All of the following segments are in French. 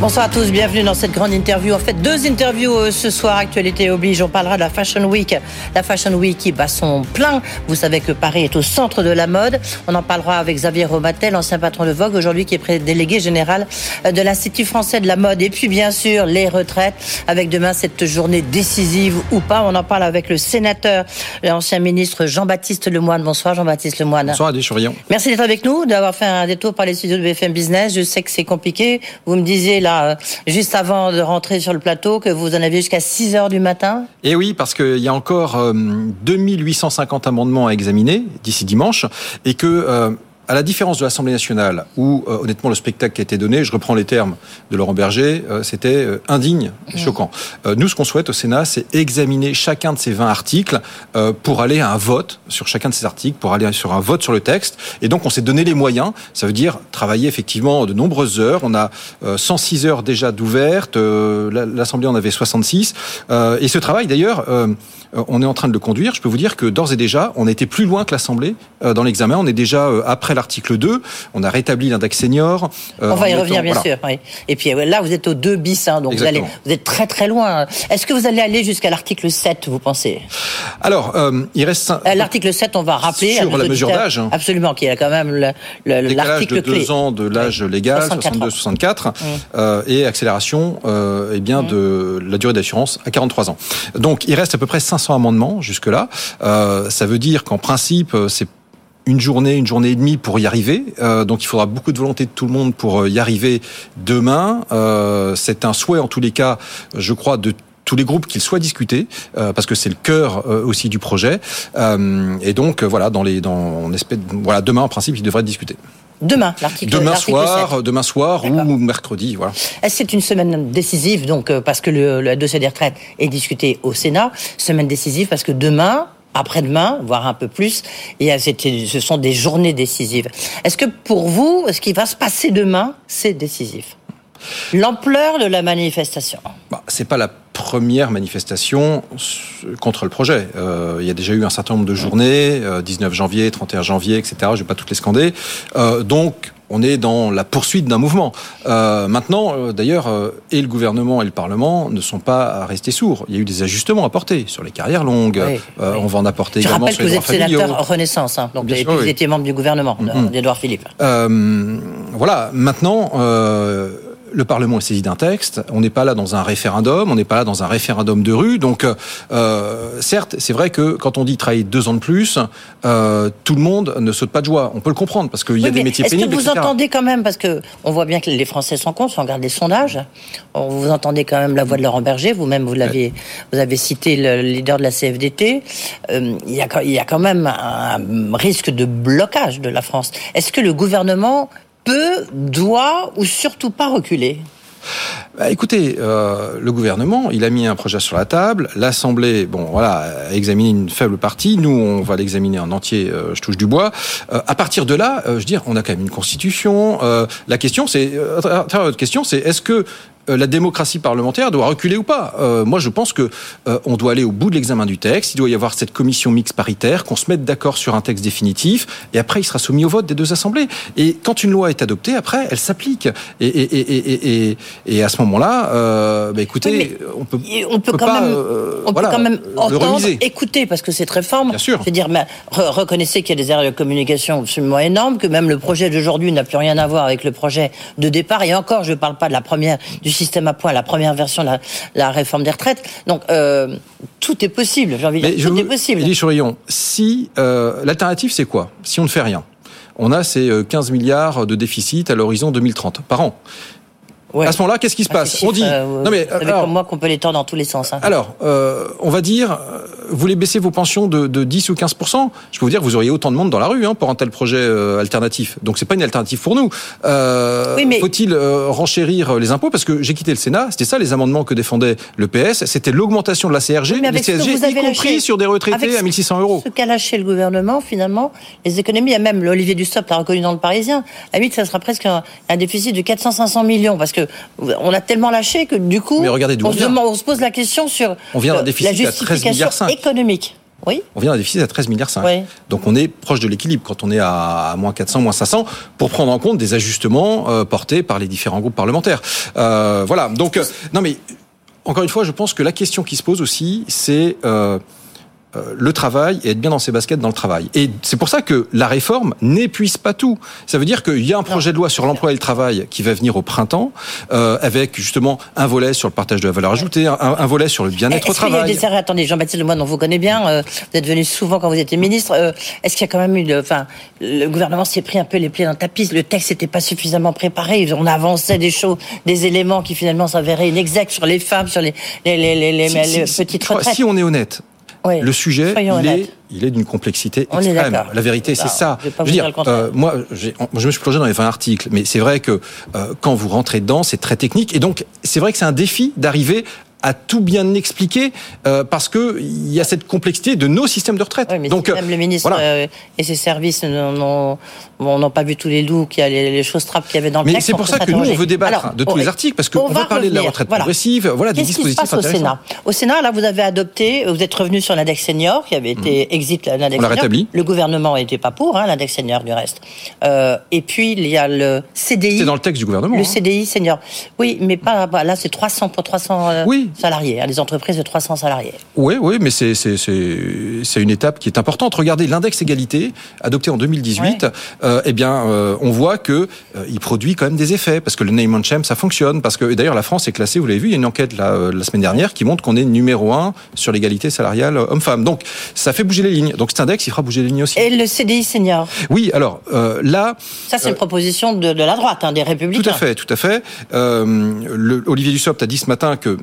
Bonsoir à tous, bienvenue dans cette grande interview. En fait, deux interviews euh, ce soir, actualité oblige. On parlera de la Fashion Week. La Fashion Week qui bat son plein. Vous savez que Paris est au centre de la mode. On en parlera avec Xavier Romatel, ancien patron de Vogue, aujourd'hui qui est délégué général euh, de l'Institut français de la mode. Et puis, bien sûr, les retraites, avec demain cette journée décisive ou pas. On en parle avec le sénateur, l'ancien ministre Jean-Baptiste Lemoine. Bonsoir Jean-Baptiste Lemoine. Bonsoir Adi Chourillon. Merci d'être avec nous, d'avoir fait un détour par les studios de BFM Business. Je sais que c'est compliqué. Vous me disiez là, euh, juste avant de rentrer sur le plateau, que vous en aviez jusqu'à 6 heures du matin eh oui, parce qu'il y a encore 2850 euh, amendements à examiner d'ici dimanche, et que euh, à la différence de l'Assemblée nationale, où euh, honnêtement le spectacle qui a été donné, je reprends les termes de Laurent Berger, euh, c'était euh, indigne et choquant. nous, ce qu'on souhaite au Sénat, c'est examiner chacun de ces 20 articles pour aller à un vote sur chacun de ces articles, pour aller sur un vote sur le texte. Et donc, on s'est donné les moyens. Ça veut dire travailler effectivement de nombreuses heures. On a 106 heures déjà d'ouvertes. L'Assemblée en avait 66. et ce travail, d'ailleurs, on est en train de le conduire. Je peux vous dire que d'ores et déjà, on été plus loin que l'Assemblée dans l'examen. On est déjà après l'article 2. On a rétabli l'index senior. Euh, on va y revenir, bien sûr. Et puis euh, là, vous êtes au 2 bis, hein, donc vous, allez, vous êtes très très loin. Est-ce que vous allez aller jusqu'à l'article 7, vous pensez? Alors, euh, il reste... L'article 7, on va rappeler... Sur la mesure d'âge. Hein. Absolument, qui est quand même l'article clé. de 2 ans de l'âge légal, 62-64, mmh. et accélération eh bien, mmh. de la durée d'assurance à 43 ans. Donc, il reste à peu près 500 amendements jusque-là. ça veut dire qu'en principe, c'est une journée, une journée et demie pour y arriver. Euh, donc il faudra beaucoup de volonté de tout le monde pour euh, y arriver demain. Euh, c'est un souhait en tous les cas, je crois, de tous les groupes qu'il soit discuté parce que c'est le cœur aussi du projet et donc voilà dans les dans on espère voilà demain en principe il devrait être discuté Demain, l'article Demain soir, demain soir ou mercredi, voilà. C'est une semaine décisive, donc parce que le, le dossier des retraites est discuté au Sénat. Semaine décisive parce que demain, après-demain, voire un peu plus, et ce sont des journées décisives. Est-ce que pour vous, ce qui va se passer demain, c'est décisif? L'ampleur de la manifestation bah, C'est pas la première manifestation contre le projet. Euh, il y a déjà eu un certain nombre de journées, 19 euh, janvier, 31 janvier, etc. Je ne vais pas toutes les scander. Euh, donc, on est dans la poursuite d'un mouvement. Euh, maintenant, euh, d'ailleurs, euh, et le gouvernement et le Parlement ne sont pas restés sourds. Il y a eu des ajustements apportés sur les carrières longues. On va en apporter également sur les droits. Je rappelle que vous êtes sénateur Renaissance, hein, donc vous, étiez membre du gouvernement d'Edouard Philippe. voilà, maintenant le Parlement est saisi d'un texte. On n'est pas là dans un référendum, on n'est pas là dans un référendum de rue. Donc, euh, certes, c'est vrai que quand on dit travailler deux ans de plus, euh, tout le monde ne saute pas de joie. On peut le comprendre parce qu'il y a des métiers pénibles. Est-ce que vous entendez quand même, parce que on voit bien que les Français sont cons, si on regarde les sondages, vous entendez quand même la voix de Laurent Berger. Vous-même, vous l'avez, vous avez cité le leader de la CFDT. Euh, il, y a, il y a quand même un risque de blocage de la France. Est-ce que le gouvernement peut, doit ou surtout pas reculer bah, écoutez, euh, le gouvernement, il a mis un projet sur la table. L'Assemblée, bon, voilà, a examiné une faible partie. Nous, on va l'examiner en entier. Euh, je touche du bois. Euh, à partir de là, je veux dire, on a quand même une constitution. la question, c'est, votre question, c'est est-ce que la démocratie parlementaire doit reculer ou pas. Euh, moi, je pense que euh, on doit aller au bout de l'examen du texte. Il doit y avoir cette commission mixte paritaire, qu'on se mette d'accord sur un texte définitif, et après, il sera soumis au vote des deux assemblées. Et quand une loi est adoptée, après, elle s'applique. Et, et, et, et, à ce moment-là, bah, écoutez, on peut, on peut, quand même, on peut quand même entendre, écouter, parce que c'est réforme. Bien sûr. C'est dire, mais reconnaissez qu'il y a des erreurs de communication absolument énormes, que même le projet d'aujourd'hui n'a plus rien à voir avec le projet de départ. Et encore, je ne parle pas de la première du système à points, la première version, la, la réforme des retraites. Donc euh, tout est possible. J'ai envie de dire, tout est possible. Elie Surillon, si euh, l'alternative, c'est quoi? Si on ne fait rien, on a ces 15 euh, milliards de déficit à l'horizon 2030 par an. À ce moment-là, qu'est-ce qui se ah, passe? On dit. Euh, non mais alors, comme moi qu'on peut les tordre dans tous les sens. Hein. Alors, euh, on va dire, vous voulez baisser vos pensions de, de 10 ou 15 Je peux vous dire, vous auriez autant de monde dans la rue hein, pour un tel projet euh, alternatif. Donc c'est pas une alternative pour nous. Euh, oui, mais... Faut-il euh, renchérir les impôts? Parce que j'ai quitté le Sénat, c'était ça les amendements que défendait le PS, c'était l'augmentation de la CRG, oui, mais CSG, y compris sur des retraités à 1600 euros. Ce qu'a lâché le gouvernement, finalement, les économies, même Olivier Dussopt l'a reconnu dans le Parisien, à 8, ça sera presque un, un déficit de 400-500 millions, parce que on a tellement lâché que du coup, on, se pose la question sur on vient la justification économique. Oui. On vient d'un déficit à 13 milliards 5. Oui. Donc on est proche de l'équilibre quand on est à, moins 400, moins 500, pour prendre en compte des ajustements euh, portés par les différents groupes parlementaires. Euh, voilà. Donc euh, non mais encore une fois, je pense que la question qui se pose aussi, c'est le travail et être bien dans ses baskets dans le travail. Et c'est pour ça que la réforme n'épuise pas tout. Ça veut dire qu'il y a un projet de loi sur l'emploi et le travail qui va venir au printemps, euh, avec justement un volet sur le partage de la valeur ajoutée, un, un volet sur le bien-être au travail. Y a des Attendez, Jean-Baptiste Lemoyne, on vous connaît bien, euh, vous êtes venu souvent quand vous étiez ministre. Euh, Est-ce qu'il y a quand même eu... Enfin, le gouvernement s'est pris un peu les pieds dans le tapis, le texte n'était pas suffisamment préparé, on avançait des choses, des éléments qui finalement s'avéraient inexacts sur les femmes, sur les, les, les, les, les, Si- les si- petites retraites. Si on est honnête, Oui. le sujet, il est, il est d'une complexité On extrême. La vérité, c'est Non, ça. je veux dire euh, moi, j'ai- je me suis plongé dans les 20 articles, mais c'est vrai que euh, quand vous rentrez dedans, c'est très technique. Et donc, c'est vrai que c'est un défi d'arriver à tout bien expliquer euh, parce que il y a cette complexité de nos systèmes de retraite. Oui, mais donc même le ministre voilà. euh, et ses services n'ont- bon, pas vu tous les loups, qu'il y a les, les choses trappes qu'il y avait dans le Mais texte. c'est on pour ça que nous, on veut débattre Alors, de tous on- les articles, parce qu'on on va parler de la retraite Voilà. progressive, voilà, des qui se dispositifs passe au. Sénat Au Sénat, là, vous avez adopté, vous êtes revenu sur l'index senior, qui avait été exit l'index senior. rétabli. Le gouvernement n'était pas pour, hein, l'index senior du reste. Euh, et puis, il y a le CDI. C'est dans le texte du gouvernement. Le hein. CDI senior. Oui, mais pas, là, c'est 300 pour 300 euh, Oui. Salariés, hein, les entreprises de 300 salariés. Oui, oui, mais c'est une étape qui est importante. Regardez l'index égalité adopté en 2018. euh, eh bien, euh, on voit que euh, il produit quand même des effets parce que le name and shame ça fonctionne parce que d'ailleurs la France est classée. Vous l'avez vu, il y a une enquête là, la semaine dernière qui montre qu'on est numéro un sur l'égalité salariale homme-femme. Donc ça fait bouger les lignes. Donc cet index il fera bouger les lignes aussi. Et le CDI senior. Oui, alors là. Ça, c'est une proposition de, de la droite, hein, des républicains. Tout à fait, tout à fait. Le, Olivier Dussopt a dit ce matin que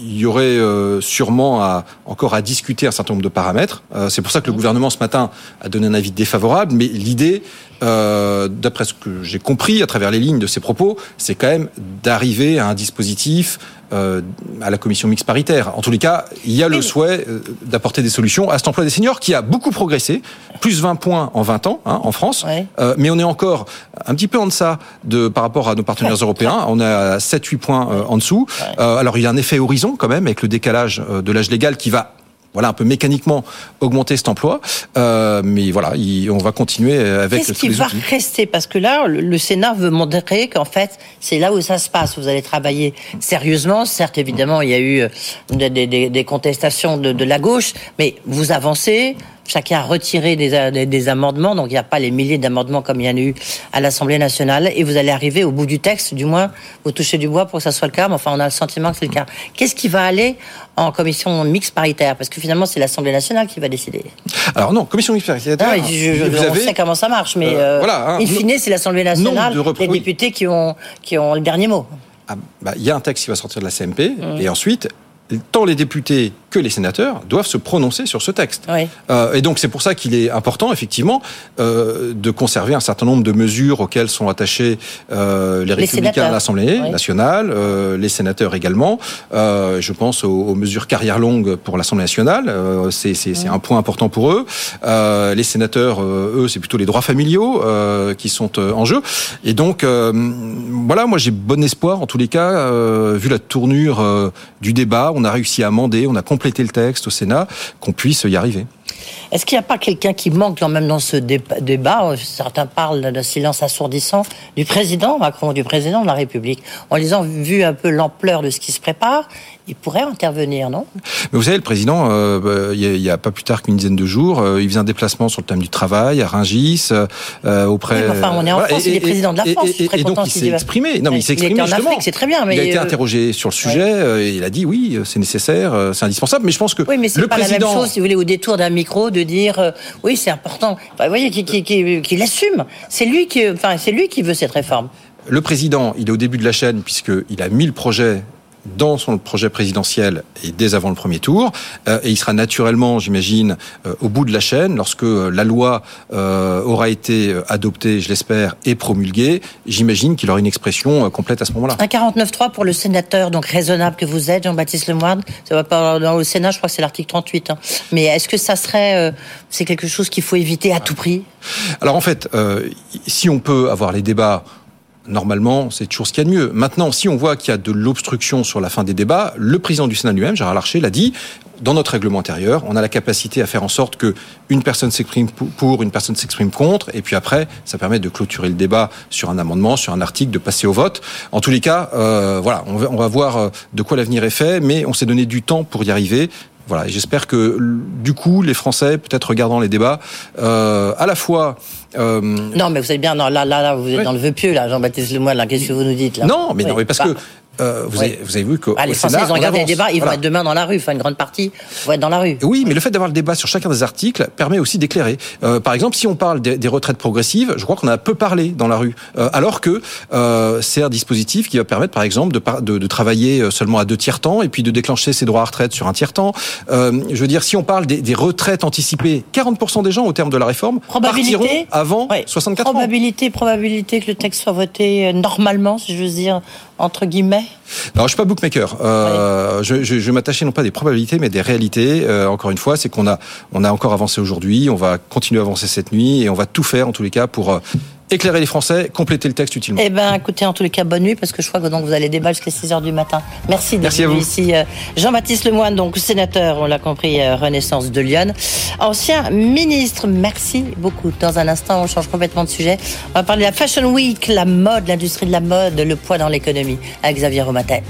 il y aurait euh, sûrement encore à discuter un certain nombre de paramètres. Euh, c'est pour ça que le gouvernement ce matin a donné un avis défavorable. Mais l'idée, euh, d'après ce que j'ai compris à travers les lignes de ses propos, c'est quand même d'arriver à un dispositif euh, à la commission mixte paritaire. En tous les cas, il y a le souhait euh, d'apporter des solutions à cet emploi des seniors qui a beaucoup progressé, plus 20 points en 20 ans hein, en France. Ouais. Euh, mais on est encore un petit peu en deçà de, par rapport à nos partenaires européens. On est à 7-8 points euh, en dessous. Euh, alors il y a un effet horizon quand même avec le décalage de l'âge légal qui va voilà un peu mécaniquement augmenter cet emploi. Euh, mais voilà, il- on va continuer avec Qu'est-ce qui va outils. rester? Parce que là, le, le Sénat veut montrer qu'en fait, c'est là où ça se passe. Vous allez travailler sérieusement. Certes, évidemment, il y a eu euh, des, des- des- des contestations de, de la gauche, mais vous avancez. Chacun a retiré des, des- des amendements, donc il n'y a pas les milliers d'amendements comme il y en a eu à l'Assemblée nationale, et vous allez arriver au bout du texte, du moins, vous touchez du bois pour que ça soit le cas, mais enfin, on a le sentiment que c'est le cas. Qu'est-ce qui va aller en commission mixte paritaire? Parce que finalement, c'est l'Assemblée nationale qui va décider. Alors non, commission mixte paritaire. Non, je- je- vous on avez- sait comment ça marche, mais Euh, euh, voilà, hein, in fine, c'est l'Assemblée nationale, de les députés qui ont, qui ont le dernier mot. Ah, bah, il y a un texte qui va sortir de la CMP Mmh. et ensuite tant les députés que les sénateurs doivent se prononcer sur ce texte. Oui. Euh, et donc c'est pour ça qu'il est important effectivement euh, de conserver un certain nombre de mesures auxquelles sont attachés euh, les républicains sénateurs. à l'Assemblée Oui. nationale, les sénateurs également. Je pense aux, aux mesures carrière longue pour l'Assemblée nationale. C'est un point important pour eux. Les sénateurs, eux, c'est plutôt les droits familiaux qui sont en jeu. Et donc voilà, moi j'ai bon espoir en tous les cas, vu la tournure du débat, on a réussi à amender, on a le texte au Sénat, qu'on puisse y arriver. Est-ce qu'il n'y a pas quelqu'un qui manque quand même dans ce dé- débat? Euh, Certains parlent d'un silence assourdissant du président Macron, du président de la République. En lisant, vu un peu l'ampleur de ce qui se prépare, il pourrait intervenir, non? Mais vous savez, le président, euh, bah, il y a- pas plus tard qu'une dizaine de jours, euh, il faisait un déplacement sur le thème du travail à Rungis, euh, auprès. Oui, enfin, on est en voilà, France, il est président de la et- France, et- je suis très et donc il s'est exprimé. Non, mais il s'est exprimé en justement. Afrique, c'est très bien, mais, il a été euh, interrogé sur le sujet. euh, et il a dit oui, euh, c'est nécessaire, euh, c'est indispensable. Mais je pense que Oui, mais le pas président. la même chose, si vous voulez, au détour d'un micro, de dire euh, oui, c'est important. Enfin, vous voyez, qui, qui, l'assume. C'est lui qui, enfin, c'est lui qui veut cette réforme. Le président, il est au début de la chaîne puisqu'il a mis le projet dans son projet présidentiel et dès avant le premier tour. Euh, et il sera naturellement, j'imagine, euh, au bout de la chaîne lorsque euh, la loi aura été adoptée, je l'espère, et promulguée. J'imagine qu'il aura une expression complète à ce moment-là. Un 49.3 pour le sénateur, donc raisonnable que vous êtes, Jean-Baptiste Lemoyne. Ça va pas dans le Sénat, je crois que c'est l'article 38. hein. Mais est-ce que ça serait, c'est quelque chose qu'il faut éviter à tout prix? Alors en fait, euh, si on peut avoir les débats normalement, c'est toujours ce qu'il y a de mieux. Maintenant, si on voit qu'il y a de l'obstruction sur la fin des débats, le président du Sénat lui-même, Gérard Larcher, l'a dit, dans notre règlement intérieur, on a la capacité à faire en sorte que une personne s'exprime pour, une personne s'exprime contre, et puis après, ça permet de clôturer le débat sur un amendement, sur un article, de passer au vote. En tous les cas, euh, voilà, on va, on va voir euh, de quoi l'avenir est fait, mais on s'est donné du temps pour y arriver. Voilà, j'espère que du coup, les Français, peut-être regardant les débats, euh, à la fois. Euh... Non, mais vous savez bien, non, là, là, là, vous êtes dans le vœu pieux, là, Jean-Baptiste Lemoyne. Là, qu'est-ce que vous nous dites là? Non, mais non, mais parce que bah, euh, vous, avez, vous, avez, vu que ah, les Français, ils ont regardé les débats, ils vont être demain dans la rue. Enfin, une grande partie vont être dans la rue. Oui, mais le fait d'avoir le débat sur chacun des articles permet aussi d'éclairer. Euh, par exemple, si on parle des, des retraites progressives, je crois qu'on a peu parlé dans la rue, euh, alors que c'est un dispositif qui va permettre, par exemple, de, de, de, travailler seulement à deux tiers temps et puis de déclencher ses droits à retraite sur un tiers temps. Je veux dire, si on parle des, des retraites anticipées, 40% des gens au terme de la réforme partiront avant ouais, 64 probabilité, ans. Probabilité que le texte soit voté normalement, si je veux dire, entre guillemets Alors, je suis pas bookmaker. Euh, je, je, je m'attachais non pas des probabilités, mais des réalités. Euh, encore une fois, c'est qu'on a, on a encore avancé aujourd'hui, on va continuer à avancer cette nuit, et on va tout faire, en tous les cas, pour euh, éclairer les Français, compléter le texte utilement. Eh ben, écoutez, en tous les cas, bonne nuit, parce que je crois que donc vous allez débattre jusqu'à 6 heures du matin. Merci d'être venu ici. Euh, Jean-Baptiste Lemoine, donc sénateur, on l'a compris, euh, Renaissance de Lyon. Ancien ministre, merci beaucoup. Dans un instant, on change complètement de sujet. On va parler de la Fashion Week, la mode, l'industrie de la mode, le poids dans l'économie, avec Xavier Romatel.